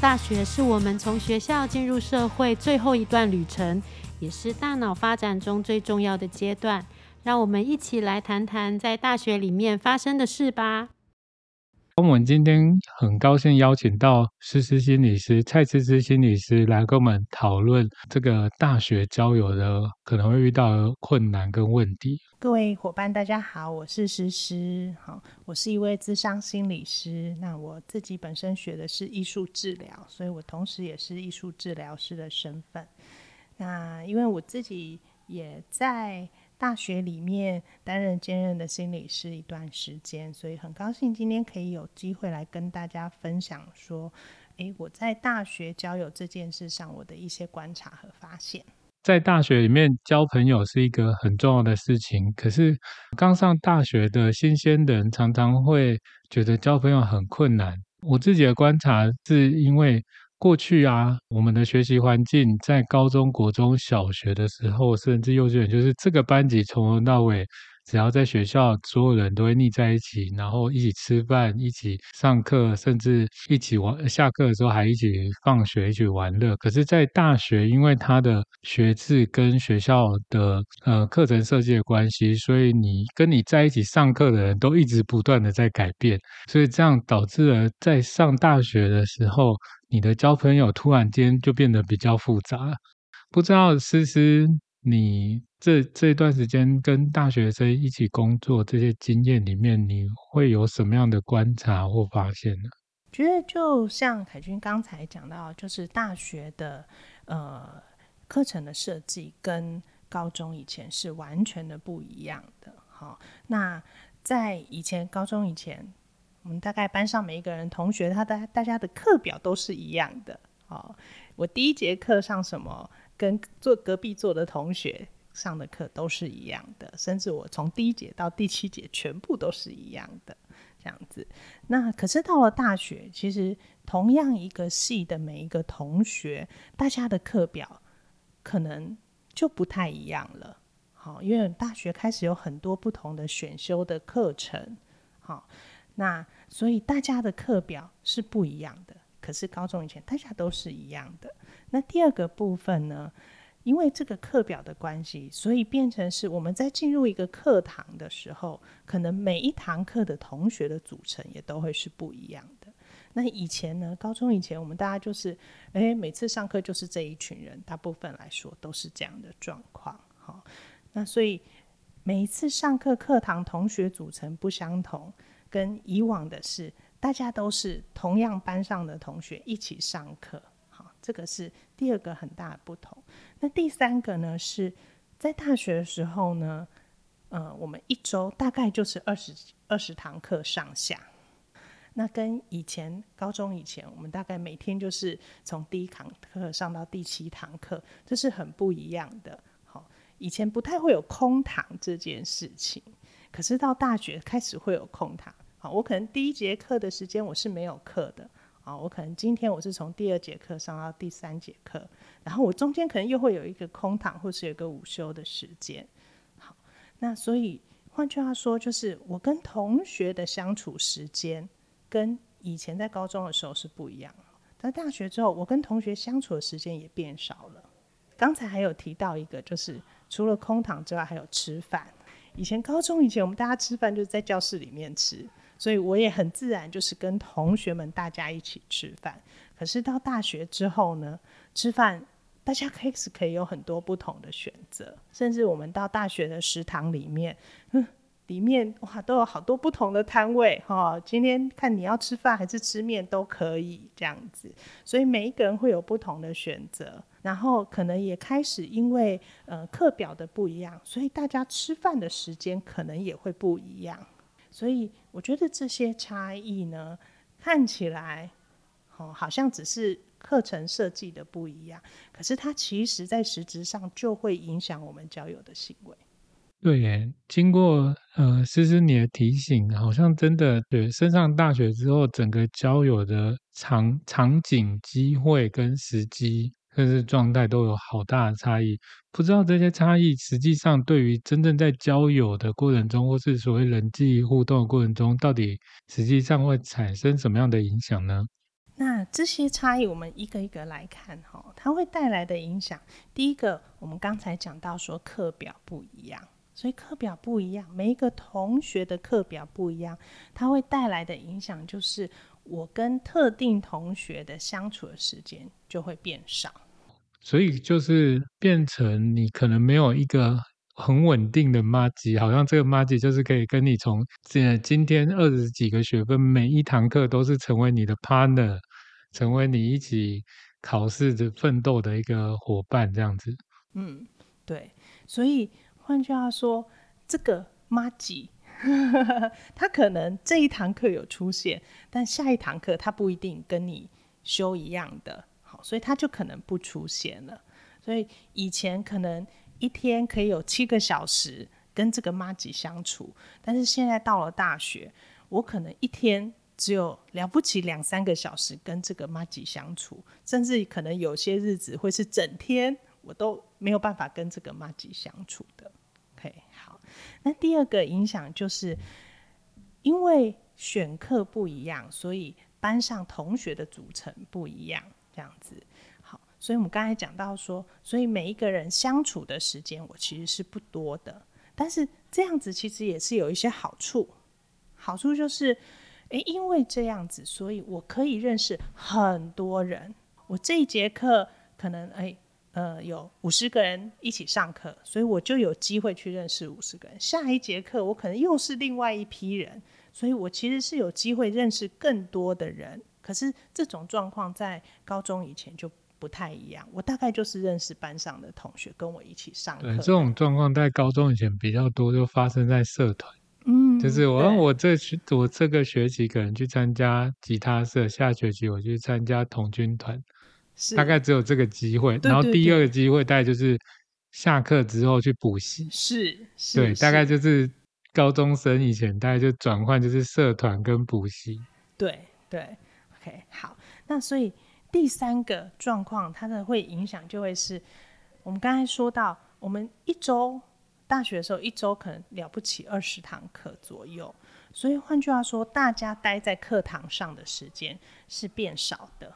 大学是我们从学校进入社会最后一段旅程，也是大脑发展中最重要的阶段。让我们一起来谈谈在大学里面发生的事吧。我们今天很高兴邀请到思思心理师蔡思思心理师来跟我们讨论这个大学交友的可能会遇到的困难跟问题。各位伙伴，大家好，我是诗诗，好，我是一位智商心理师。那我自己本身学的是艺术治疗，所以我同时也是艺术治疗师的身份。那因为我自己也在。大学里面担任兼任的心理师一段时间，所以很高兴今天可以有机会来跟大家分享说，诶，我在大学交友这件事上我的一些观察和发现。在大学里面交朋友是一个很重要的事情，可是刚上大学的新鲜人常常会觉得交朋友很困难。我自己的观察是因为。过去啊，我们的学习环境在高中国中小学的时候，甚至幼稚园，就是这个班级从头到尾，只要在学校，所有人都会腻在一起，然后一起吃饭，一起上课，甚至一起玩。下课的时候还一起放学，一起玩乐。可是，在大学，因为它的学制跟学校的呃课程设计的关系，所以你跟你在一起上课的人都一直不断的在改变，所以这样导致了在上大学的时候。你的交朋友突然间就变得比较复杂，不知道思思，你这这段时间跟大学生一起工作这些经验里面，你会有什么样的观察或发现呢？觉得就像凯军刚才讲到，就是大学的呃课程的设计跟高中以前是完全的不一样的。好，那在以前高中以前。我们大概班上每一个人同学，他的大家的课表都是一样的。哦，我第一节课上什么，跟坐隔壁坐的同学上的课都是一样的，甚至我从第一节到第七节全部都是一样的，这样子。那可是到了大学，其实同样一个系的每一个同学，大家的课表可能就不太一样了。好，因为大学开始有很多不同的选修的课程。好。那所以大家的课表是不一样的，可是高中以前大家都是一样的。那第二个部分呢，因为这个课表的关系，所以变成是我们在进入一个课堂的时候，可能每一堂课的同学的组成也都会是不一样的。那以前呢，高中以前我们大家就是，诶，每次上课就是这一群人，大部分来说都是这样的状况。好，那所以每一次上课课堂同学组成不相同。跟以往的是，大家都是同样班上的同学一起上课，好，这个是第二个很大的不同。那第三个呢，是在大学的时候呢，呃，我们一周大概就是二十二十堂课上下。那跟以前高中以前，我们大概每天就是从第一堂课上到第七堂课，这是很不一样的。好，以前不太会有空堂这件事情。可是到大学开始会有空堂，好，我可能第一节课的时间我是没有课的，啊，我可能今天我是从第二节课上到第三节课，然后我中间可能又会有一个空堂，或是有一个午休的时间，好，那所以换句话说，就是我跟同学的相处时间跟以前在高中的时候是不一样，在大学之后，我跟同学相处的时间也变少了。刚才还有提到一个，就是除了空堂之外，还有吃饭。以前高中以前，我们大家吃饭就是在教室里面吃，所以我也很自然就是跟同学们大家一起吃饭。可是到大学之后呢，吃饭大家开始可以有很多不同的选择，甚至我们到大学的食堂里面，嗯，里面哇都有好多不同的摊位哈。今天看你要吃饭还是吃面都可以这样子，所以每一个人会有不同的选择。然后可能也开始因为呃课表的不一样，所以大家吃饭的时间可能也会不一样。所以我觉得这些差异呢，看起来哦好像只是课程设计的不一样，可是它其实在实质上就会影响我们交友的行为。对耶，经过呃思思你的提醒，好像真的对升上大学之后，整个交友的场场景、机会跟时机。甚至状态都有好大的差异，不知道这些差异实际上对于真正在交友的过程中，或是所谓人际互动的过程中，到底实际上会产生什么样的影响呢？那这些差异，我们一个一个来看哈，它会带来的影响。第一个，我们刚才讲到说课表不一样，所以课表不一样，每一个同学的课表不一样，它会带来的影响就是，我跟特定同学的相处的时间就会变少。所以就是变成你可能没有一个很稳定的妈吉，好像这个妈吉就是可以跟你从这今天二十几个学分，每一堂课都是成为你的 partner。成为你一起考试的奋斗的一个伙伴，这样子。嗯，对。所以换句话说，这个妈吉，他可能这一堂课有出现，但下一堂课他不一定跟你修一样的，好，所以他就可能不出现了。所以以前可能一天可以有七个小时跟这个妈吉相处，但是现在到了大学，我可能一天。只有了不起两三个小时跟这个妈吉相处，甚至可能有些日子会是整天我都没有办法跟这个妈吉相处的。那第二个影响就是因为选课不一样，所以班上同学的组成不一样，这样子。好，所以我们刚才讲到说，所以每一个人相处的时间我其实是不多的，但是这样子其实也是有一些好处，好处就是。诶，因为这样子，所以我可以认识很多人。我这一节课可能诶，呃，有五十个人一起上课，所以我就有机会去认识五十个人。下一节课我可能又是另外一批人，所以我其实是有机会认识更多的人。可是这种状况在高中以前就不太一样。我大概就是认识班上的同学，跟我一起上课。对，这种状况在高中以前比较多，就发生在社团。嗯，就是我我这学我这个学期可能去参加吉他社，下学期我去参加童军团，大概只有这个机会。然后第二个机会大概就是下课之后去补习，是，对，大概就是高中生以前大概就转换就是社团跟补习。对对，OK，好，那所以第三个状况它的会影响就会是我们刚才说到，我们一周。大学的时候，一周可能了不起二十堂课左右，所以换句话说，大家待在课堂上的时间是变少的。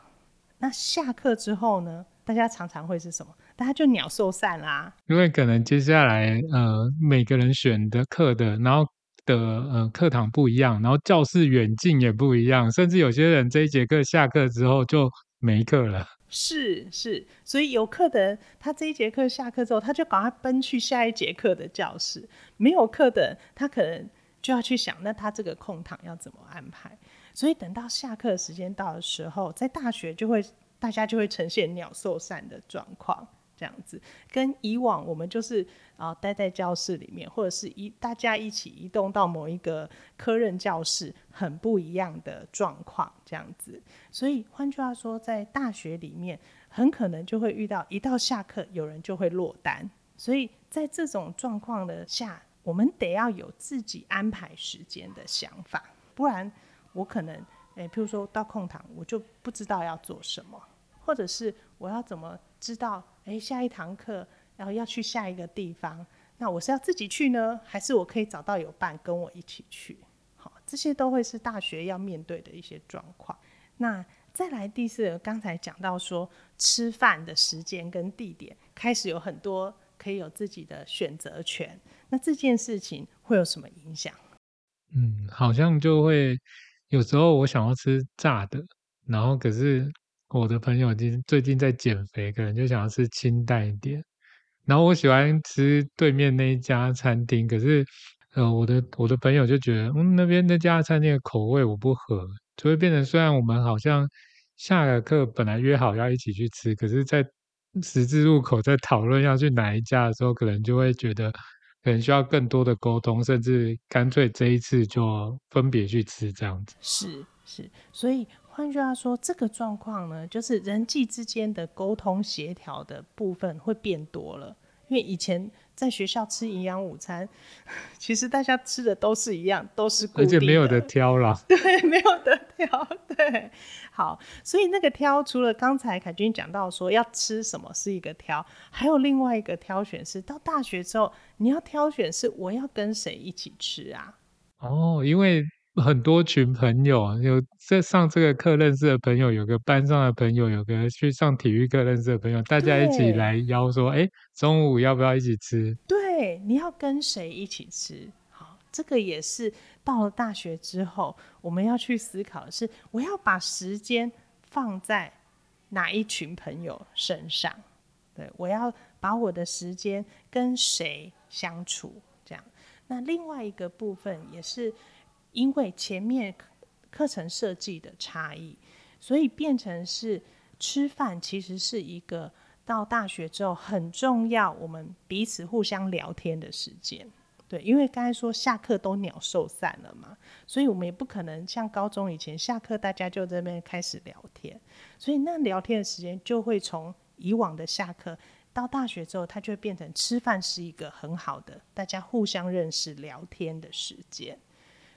那下课之后呢？大家常常会是什么？大家就鸟兽散啦。因为可能接下来呃，每个人选的课的，然后的呃课堂不一样，然后教室远近也不一样，甚至有些人这一节课下课之后就没课了。是是，所以有课的人，他这一节课下课之后，他就赶快奔去下一节课的教室；没有课的人，他可能就要去想，那他这个空堂要怎么安排。所以等到下课时间到的时候，在大学就会大家就会呈现鸟兽散的状况。这样子，跟以往我们就是啊待在教室里面，或者是一大家一起移动到某一个科任教室，很不一样的状况。这样子，所以换句话说，在大学里面，很可能就会遇到一到下课，有人就会落单。所以在这种状况的下，我们得要有自己安排时间的想法，不然我可能诶，譬如说到空堂，我就不知道要做什么，或者是我要怎么知道。哎，下一堂课，然后要去下一个地方，那我是要自己去呢，还是我可以找到有伴跟我一起去？好，这些都会是大学要面对的一些状况。那再来第四个，刚才讲到说吃饭的时间跟地点开始有很多可以有自己的选择权，那这件事情会有什么影响？嗯，好像就会有时候我想要吃炸的，然后可是。我的朋友今最近在减肥，可能就想要吃清淡一点。然后我喜欢吃对面那一家餐厅，可是呃，我的我的朋友就觉得，嗯，那边那家餐厅的口味我不合，就会变成虽然我们好像下了课本来约好要一起去吃，可是，在十字路口在讨论要去哪一家的时候，可能就会觉得可能需要更多的沟通，甚至干脆这一次就分别去吃这样子。是是，所以。换句话说，这个状况呢，就是人际之间的沟通协调的部分会变多了。因为以前在学校吃营养午餐，其实大家吃的都是一样，都是固定的，而且没有的挑了。对，没有的挑。对，好，所以那个挑，除了刚才凯君讲到说要吃什么是一个挑，还有另外一个挑选是到大学之后，你要挑选是我要跟谁一起吃啊？哦，因为。很多群朋友，有在上这个课认识的朋友，有个班上的朋友，有个去上体育课认识的朋友，大家一起来邀说，哎，中午要不要一起吃？对，你要跟谁一起吃？好，这个也是到了大学之后，我们要去思考的是，我要把时间放在哪一群朋友身上？对我要把我的时间跟谁相处？这样，那另外一个部分也是。因为前面课程设计的差异，所以变成是吃饭其实是一个到大学之后很重要，我们彼此互相聊天的时间。对，因为刚才说下课都鸟兽散了嘛，所以我们也不可能像高中以前下课大家就这边开始聊天，所以那聊天的时间就会从以往的下课到大学之后，它就会变成吃饭是一个很好的大家互相认识聊天的时间。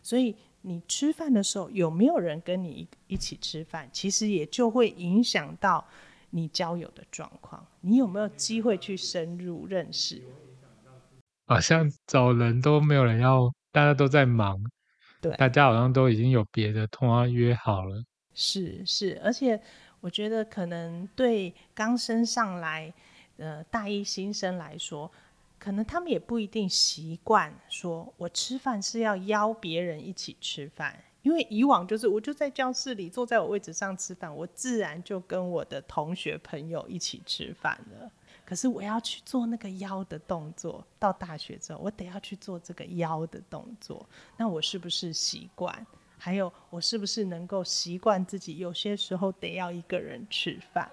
所以你吃饭的时候有没有人跟你一起吃饭，其实也就会影响到你交友的状况。你有没有机会去深入认识？好像找人都没有人要，大家都在忙。对，大家好像都已经有别的通话约好了。是是，而且我觉得可能对刚升上来呃大一新生来说。可能他们也不一定习惯说，我吃饭是要邀别人一起吃饭，因为以往就是我就在教室里坐在我位置上吃饭，我自然就跟我的同学朋友一起吃饭了。可是我要去做那个邀的动作，到大学之后，我得要去做这个邀的动作，那我是不是习惯？还有我是不是能够习惯自己有些时候得要一个人吃饭？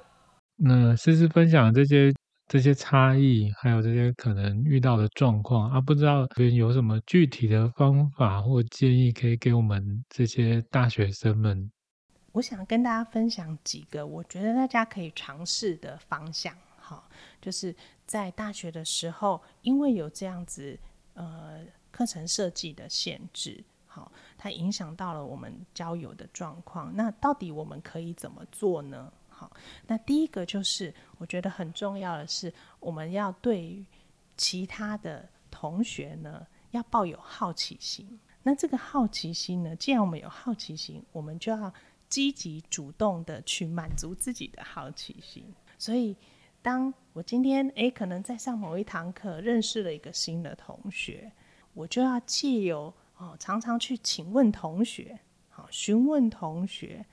那思思分享这些。这些差异，还有这些可能遇到的状况啊，不知道有什么具体的方法或建议可以给我们这些大学生们？我想跟大家分享几个我觉得大家可以尝试的方向。好，就是在大学的时候，因为有这样子呃课程设计的限制，好，它影响到了我们交友的状况。那到底我们可以怎么做呢？好，那第一个就是我觉得很重要的是，我们要对其他的同学呢，要抱有好奇心。那这个好奇心呢，既然我们有好奇心，我们就要积极主动的去满足自己的好奇心。所以，当我今天诶可能在上某一堂课认识了一个新的同学，我就要借由哦常常去请问同学，好询问同学，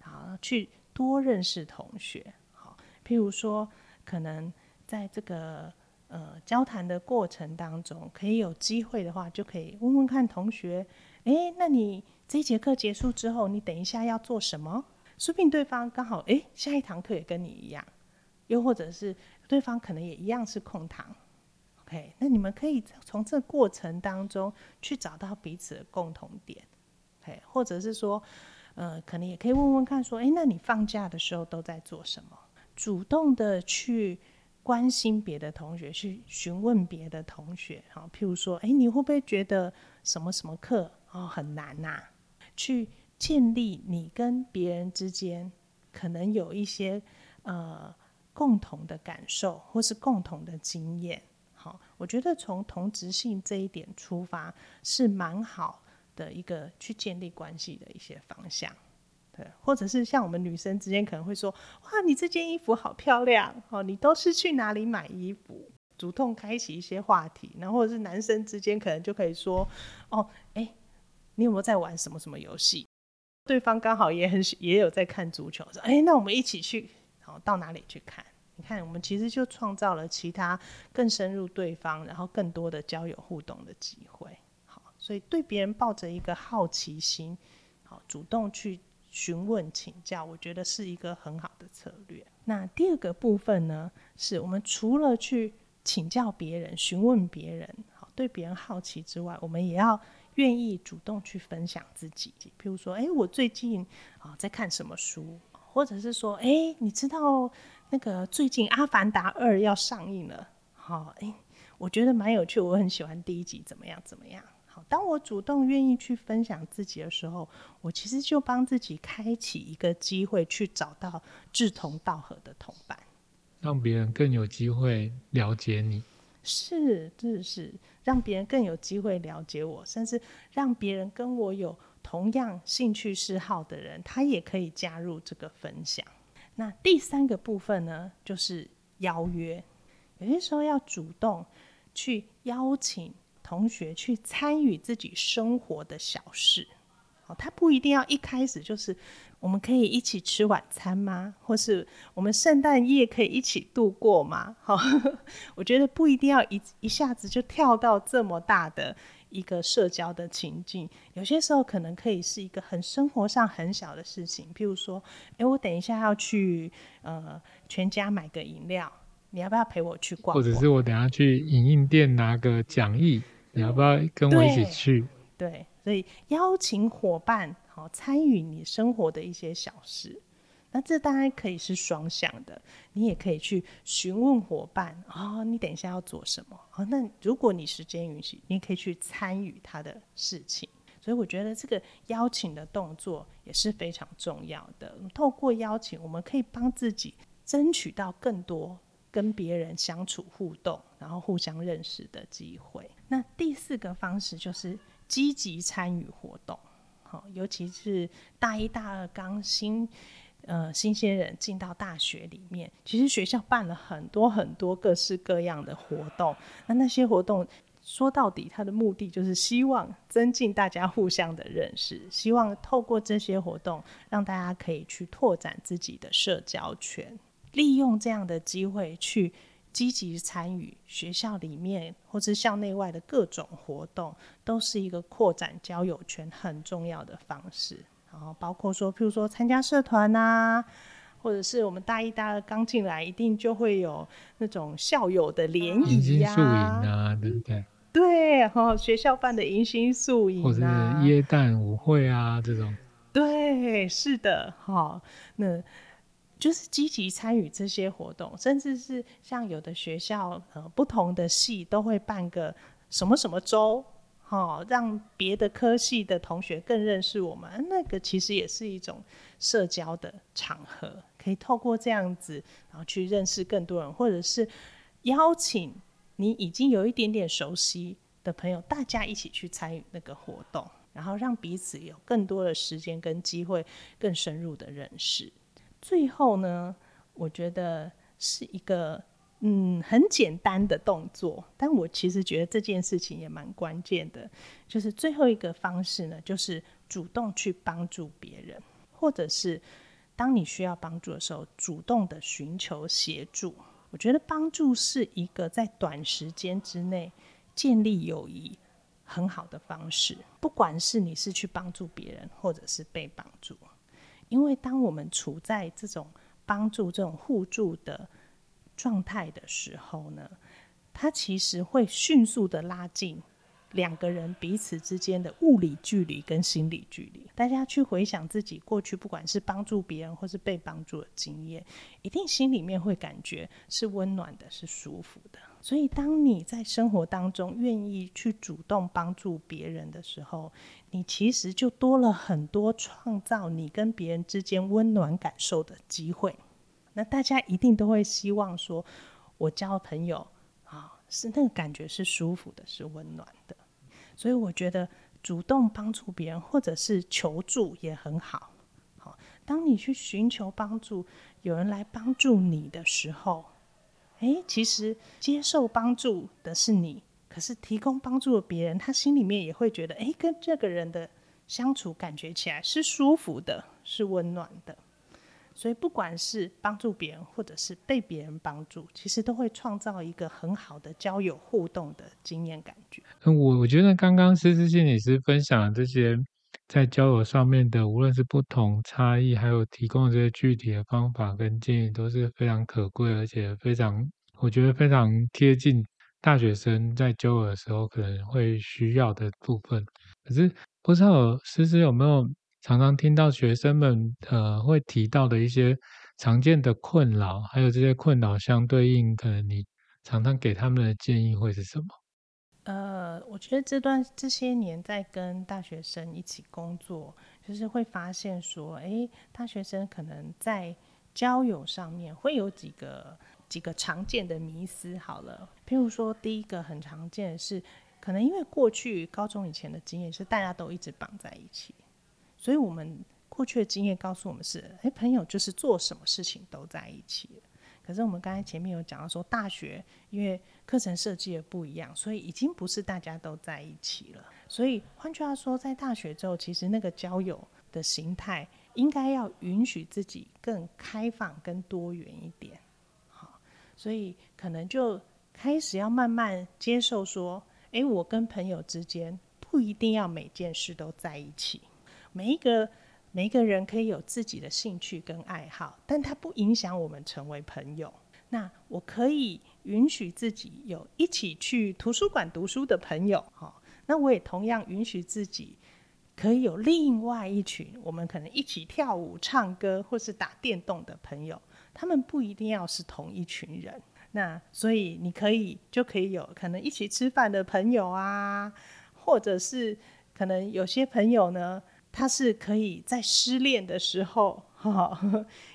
好去。多认识同学，好，譬如说，可能在这个呃交谈的过程当中，可以有机会的话，就可以问问看同学，哎，那你这节课结束之后，你等一下要做什么？说不定对方刚好哎下一堂课也跟你一样，又或者是对方可能也一样是空堂，OK，那你们可以从这过程当中去找到彼此的共同点，OK，或者是说。呃，可能也可以问问看，说，哎，那你放假的时候都在做什么？主动的去关心别的同学，去询问别的同学，好，譬如说，哎，你会不会觉得什么什么课哦很难呐？去建立你跟别人之间可能有一些呃共同的感受，或是共同的经验。好，我觉得从同质性这一点出发是蛮好。的一个去建立关系的一些方向，对，或者是像我们女生之间可能会说，哇，你这件衣服好漂亮哦，你都是去哪里买衣服？主动开启一些话题，然后或者是男生之间可能就可以说，哦，哎，你有没有在玩什么什么游戏？对方刚好也很也有在看足球，说，哎，那我们一起去，好到哪里去看？你看，我们其实就创造了其他更深入对方，然后更多的交友互动的机会。所以对别人抱着一个好奇心，好主动去询问请教，我觉得是一个很好的策略。那第二个部分呢，是我们除了去请教别人、询问别人，好对别人好奇之外，我们也要愿意主动去分享自己。譬如说，哎，我最近啊在看什么书，或者是说，哎，你知道那个最近《阿凡达二》要上映了，好，哎，我觉得蛮有趣，我很喜欢第一集，怎么样？怎么样？当我主动愿意去分享自己的时候，我其实就帮自己开启一个机会，去找到志同道合的同伴，让别人更有机会了解你。是，是是，让别人更有机会了解我，甚至让别人跟我有同样兴趣嗜好的人，他也可以加入这个分享。那第三个部分呢，就是邀约。有些时候要主动去邀请同学去参与自己生活的小事。哦，他不一定要一开始就是我们可以一起吃晚餐吗？或是我们圣诞夜可以一起度过吗？好，我觉得不一定要一一下子就跳到这么大的。一个社交的情境，有些时候可能可以是一个很生活上很小的事情，譬如说，哎，我等一下要去呃全家买个饮料，你要不要陪我去逛？或者是我等下去影印店拿个讲义，你要不要跟我一起去？对，所以邀请伙伴好参与你生活的一些小事。那这当然可以是双向的，你也可以去询问伙伴啊，你等一下要做什么？好，那如果你时间允许，你可以去参与他的事情。所以我觉得这个邀请的动作也是非常重要的。透过邀请，我们可以帮自己争取到更多跟别人相处互动，然后互相认识的机会。那第四个方式就是积极参与活动，好，尤其是大一、大二刚新。呃，新鲜人进到大学里面，其实学校办了很多很多各式各样的活动。那那些活动说到底，它的目的就是希望增进大家互相的认识，希望透过这些活动，让大家可以去拓展自己的社交圈，利用这样的机会去积极参与学校里面或是校内外的各种活动，都是一个扩展交友圈很重要的方式。然后包括说，譬如说参加社团啊，或者是我们大一、大二刚进来，一定就会有那种校友的联谊呀，啊，对不对？对，哈，学校办的迎新宿营，或者耶诞舞会啊，这种。对，是的，哈，那就是积极参与这些活动，甚至是像有的学校，呃，不同的系都会办个什么什么周。哦，让别的科系的同学更认识我们，那个其实也是一种社交的场合，可以透过这样子，然后去认识更多人，或者是邀请你已经有一点点熟悉的朋友，大家一起去参与那个活动，然后让彼此有更多的时间跟机会更深入的认识。最后呢，我觉得是一个。嗯，很简单的动作，但我其实觉得这件事情也蛮关键的。就是最后一个方式呢，就是主动去帮助别人，或者是当你需要帮助的时候，主动的寻求协助。我觉得帮助是一个在短时间之内建立友谊很好的方式。不管是你是去帮助别人，或者是被帮助，因为当我们处在这种帮助、这种互助的。状态的时候呢，它其实会迅速的拉近两个人彼此之间的物理距离跟心理距离。大家去回想自己过去，不管是帮助别人或是被帮助的经验，一定心里面会感觉是温暖的，是舒服的。所以，当你在生活当中愿意去主动帮助别人的时候，你其实就多了很多创造你跟别人之间温暖感受的机会。那大家一定都会希望说，我交朋友啊，是那个感觉是舒服的，是温暖的。所以我觉得主动帮助别人或者是求助也很好。好，当你去寻求帮助，有人来帮助你的时候，诶，其实接受帮助的是你，可是提供帮助的别人，他心里面也会觉得，诶，跟这个人的相处感觉起来是舒服的，是温暖的。所以，不管是帮助别人，或者是被别人帮助，其实都会创造一个很好的交友互动的经验感觉。我我觉得刚刚思思心理师分享这些在交友上面的，无论是不同差异，还有提供这些具体的方法跟建议，都是非常可贵，而且非常我觉得非常贴近大学生在交友的时候可能会需要的部分。可是，不知道思思有没有？常常听到学生们呃会提到的一些常见的困扰，还有这些困扰相对应，可能你常常给他们的建议会是什么？呃，我觉得这段这些年在跟大学生一起工作，就是会发现说，哎，大学生可能在交友上面会有几个几个常见的迷思。好了，譬如说，第一个很常见的是，可能因为过去高中以前的经验是大家都一直绑在一起。所以我们过去的经验告诉我们是，哎，朋友就是做什么事情都在一起。可是我们刚才前面有讲到说，大学因为课程设计的不一样，所以已经不是大家都在一起了。所以换句话说，在大学之后，其实那个交友的形态应该要允许自己更开放、更多元一点。好，所以可能就开始要慢慢接受说，诶，我跟朋友之间不一定要每件事都在一起，每一个。每个人可以有自己的兴趣跟爱好，但它不影响我们成为朋友。那我可以允许自己有一起去图书馆读书的朋友，哈。那我也同样允许自己可以有另外一群，我们可能一起跳舞、唱歌或是打电动的朋友。他们不一定要是同一群人。那所以你可以就可以有可能一起吃饭的朋友啊，或者是可能有些朋友呢。他是可以在失恋的时候，哈，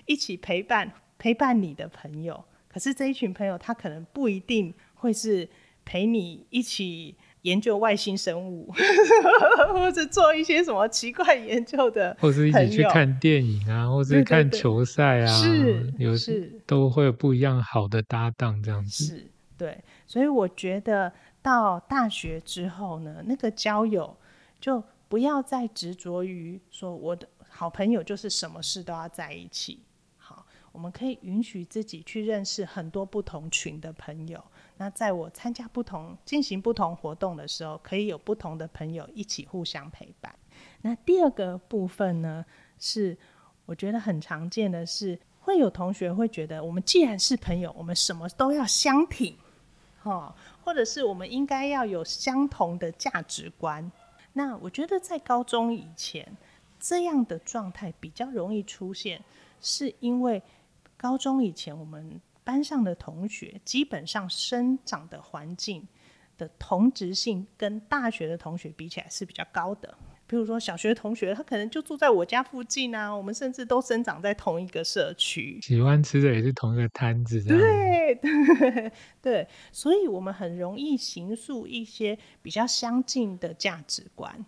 一起陪伴陪伴你的朋友。可是这一群朋友，他可能不一定会是陪你一起研究外星生物，或者做一些什么奇怪研究的，或者一起去看电影啊，或者看球赛啊，是有是都会有不一样好的搭档这样子。是，对。所以我觉得到大学之后呢，那个交友就。不要再执着于说我的好朋友就是什么事都要在一起。好，我们可以允许自己去认识很多不同群的朋友。那在我参加不同、进行不同活动的时候，可以有不同的朋友一起互相陪伴。那第二个部分呢，是我觉得很常见的是，会有同学会觉得，我们既然是朋友，我们什么都要相挺，哈，或者是我们应该要有相同的价值观。那我觉得在高中以前，这样的状态比较容易出现，是因为高中以前我们班上的同学基本上生长的环境的同质性跟大学的同学比起来是比较高的。比如说小学同学，他可能就住在我家附近啊，我们甚至都生长在同一个社区，喜欢吃的也是同一个摊子，对 对对，所以我们很容易形塑一些比较相近的价值观。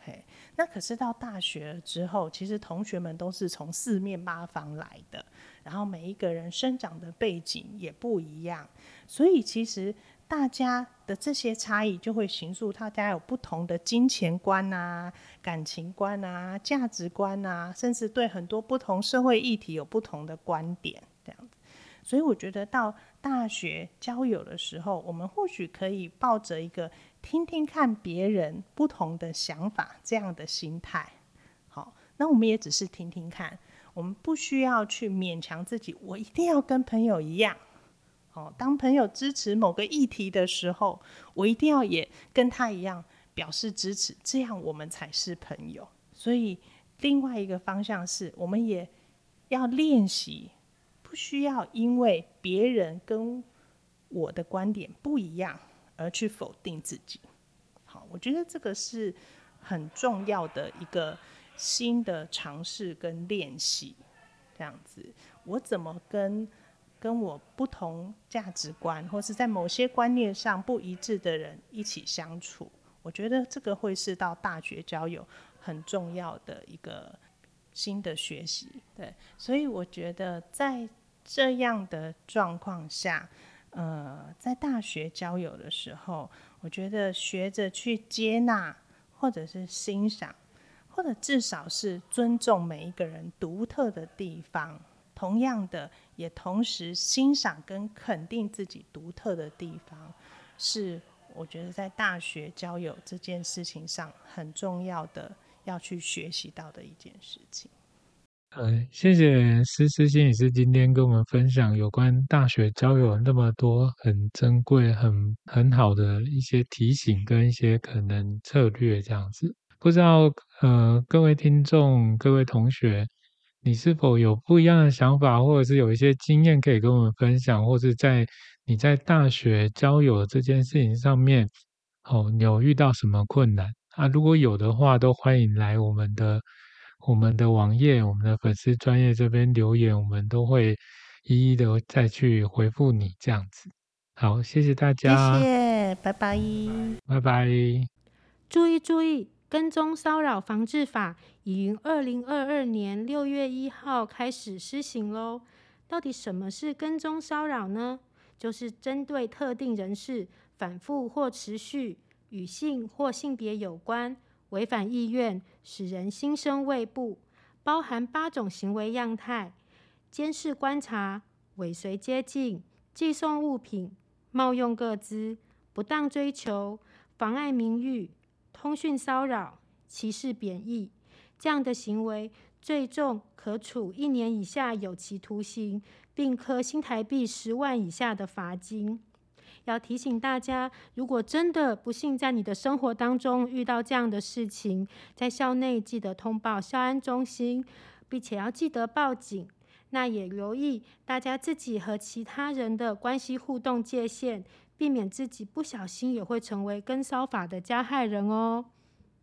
嘿，那可是到大学之后，其实同学们都是从四面八方来的，然后每一个人生长的背景也不一样，所以其实。大家的这些差异就会形塑大家有不同的金钱观啊、感情观啊、价值观啊，甚至对很多不同社会议题有不同的观点，这样子。所以我觉得到大学交友的时候，我们或许可以抱着一个听听看别人不同的想法这样的心态。好，那我们也只是听听看，我们不需要去勉强自己，我一定要跟朋友一样。哦，当朋友支持某个议题的时候，我一定要也跟他一样表示支持，这样我们才是朋友。所以，另外一个方向是，我们也要练习，不需要因为别人跟我的观点不一样而去否定自己。好，我觉得这个是很重要的一个新的尝试跟练习。这样子，我怎么跟？跟我不同价值观，或是在某些观念上不一致的人一起相处，我觉得这个会是到大学交友很重要的一个新的学习。对，所以我觉得在这样的状况下，呃，在大学交友的时候，我觉得学着去接纳，或者是欣赏，或者至少是尊重每一个人独特的地方。同样的，也同时欣赏跟肯定自己独特的地方，是我觉得在大学交友这件事情上很重要的，要去学习到的一件事情。嗯，谢谢思思心理师今天跟我们分享有关大学交友那么多很珍贵、很很好的一些提醒跟一些可能策略，这样子。不知道呃，各位听众、各位同学。你是否有不一样的想法，或者是有一些经验可以跟我们分享，或者在你在大学交友这件事情上面，哦，你有遇到什么困难啊？如果有的话，都欢迎来我们的我们的网页、我们的粉丝专业这边留言，我们都会一一的再去回复你这样子。好，谢谢大家，谢谢，拜拜，拜拜，注意注意。跟踪骚扰防治法已于二零二二年六月一号开始施行喽。到底什么是跟踪骚扰呢？就是针对特定人士反复或持续与性或性别有关、违反意愿、使人心生畏怖，包含八种行为样态：监视、观察、尾随、接近、寄送物品、冒用个资、不当追求、妨碍名誉。通讯骚扰、歧视、贬义这样的行为，最重可处一年以下有期徒刑，并科新台币十万以下的罚金。要提醒大家，如果真的不幸在你的生活当中遇到这样的事情，在校内记得通报校安中心，并且要记得报警。那也留意大家自己和其他人的关系互动界限。避免自己不小心也会成为跟骚法的加害人哦。